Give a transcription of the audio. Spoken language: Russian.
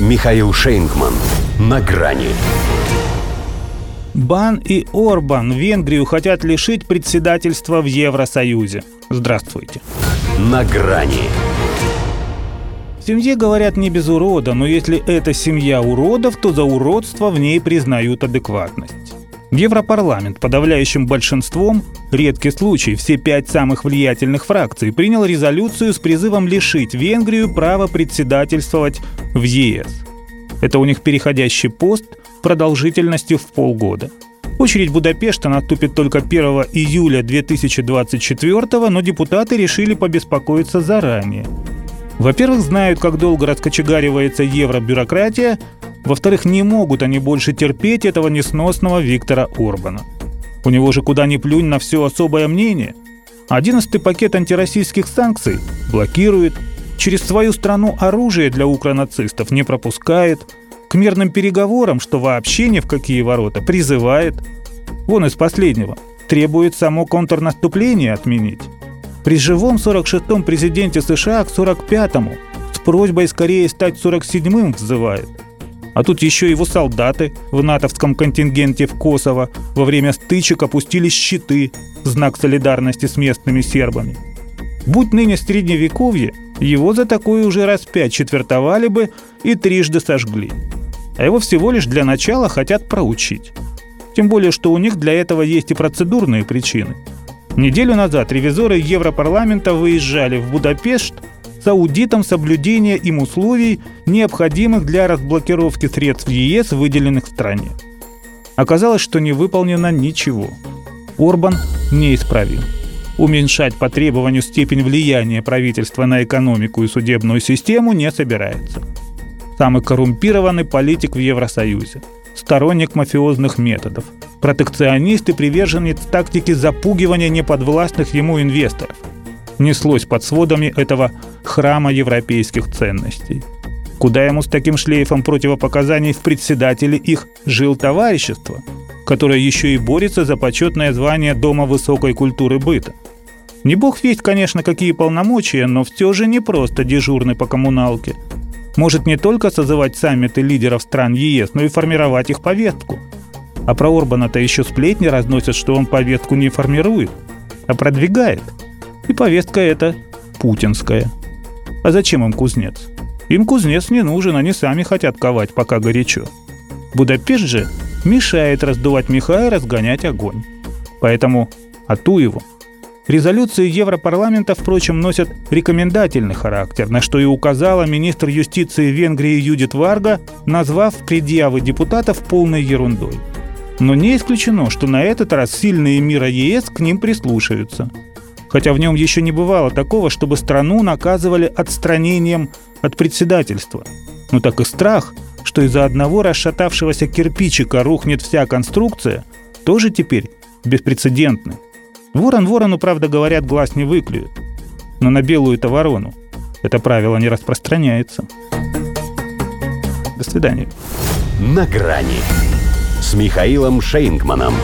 Михаил Шейнгман. На грани. Бан и Орбан Венгрию хотят лишить председательства в Евросоюзе. Здравствуйте. На грани. В семье говорят не без урода, но если это семья уродов, то за уродство в ней признают адекватность. Европарламент подавляющим большинством, редкий случай, все пять самых влиятельных фракций, принял резолюцию с призывом лишить Венгрию права председательствовать в ЕС. Это у них переходящий пост продолжительностью в полгода. Очередь Будапешта наступит только 1 июля 2024, но депутаты решили побеспокоиться заранее. Во-первых, знают, как долго раскочегаривается евробюрократия, во-вторых, не могут они больше терпеть этого несносного Виктора Орбана. У него же куда ни плюнь на все особое мнение. Одиннадцатый пакет антироссийских санкций блокирует, через свою страну оружие для укронацистов не пропускает, к мирным переговорам, что вообще ни в какие ворота, призывает. Вон из последнего. Требует само контрнаступление отменить. При живом 46-м президенте США к 45-му с просьбой скорее стать 47-м взывает – а тут еще его солдаты в натовском контингенте в Косово во время стычек опустили щиты в знак солидарности с местными сербами. Будь ныне средневековье, его за такое уже раз пять четвертовали бы и трижды сожгли. А его всего лишь для начала хотят проучить. Тем более, что у них для этого есть и процедурные причины. Неделю назад ревизоры Европарламента выезжали в Будапешт с аудитом соблюдения им условий, необходимых для разблокировки средств ЕС, выделенных в стране. Оказалось, что не выполнено ничего. Орбан неисправим. Уменьшать по требованию степень влияния правительства на экономику и судебную систему не собирается. Самый коррумпированный политик в Евросоюзе. Сторонник мафиозных методов. Протекционист и приверженец тактики запугивания неподвластных ему инвесторов – неслось под сводами этого храма европейских ценностей. Куда ему с таким шлейфом противопоказаний в председателе их жил товарищество, которое еще и борется за почетное звание Дома высокой культуры быта. Не бог весть, конечно, какие полномочия, но все же не просто дежурный по коммуналке. Может не только созывать саммиты лидеров стран ЕС, но и формировать их повестку. А про Орбана-то еще сплетни разносят, что он повестку не формирует, а продвигает – и повестка эта путинская. А зачем им кузнец? Им кузнец не нужен, они сами хотят ковать, пока горячо. Будапешт же мешает раздувать меха и разгонять огонь. Поэтому ату его. Резолюции Европарламента, впрочем, носят рекомендательный характер, на что и указала министр юстиции Венгрии Юдит Варга, назвав предъявы депутатов полной ерундой. Но не исключено, что на этот раз сильные мира ЕС к ним прислушаются – хотя в нем еще не бывало такого, чтобы страну наказывали отстранением от председательства. Ну так и страх, что из-за одного расшатавшегося кирпичика рухнет вся конструкция, тоже теперь беспрецедентный. Ворон ворону, правда, говорят, глаз не выклюет. Но на белую-то ворону это правило не распространяется. До свидания. На грани с Михаилом Шейнгманом.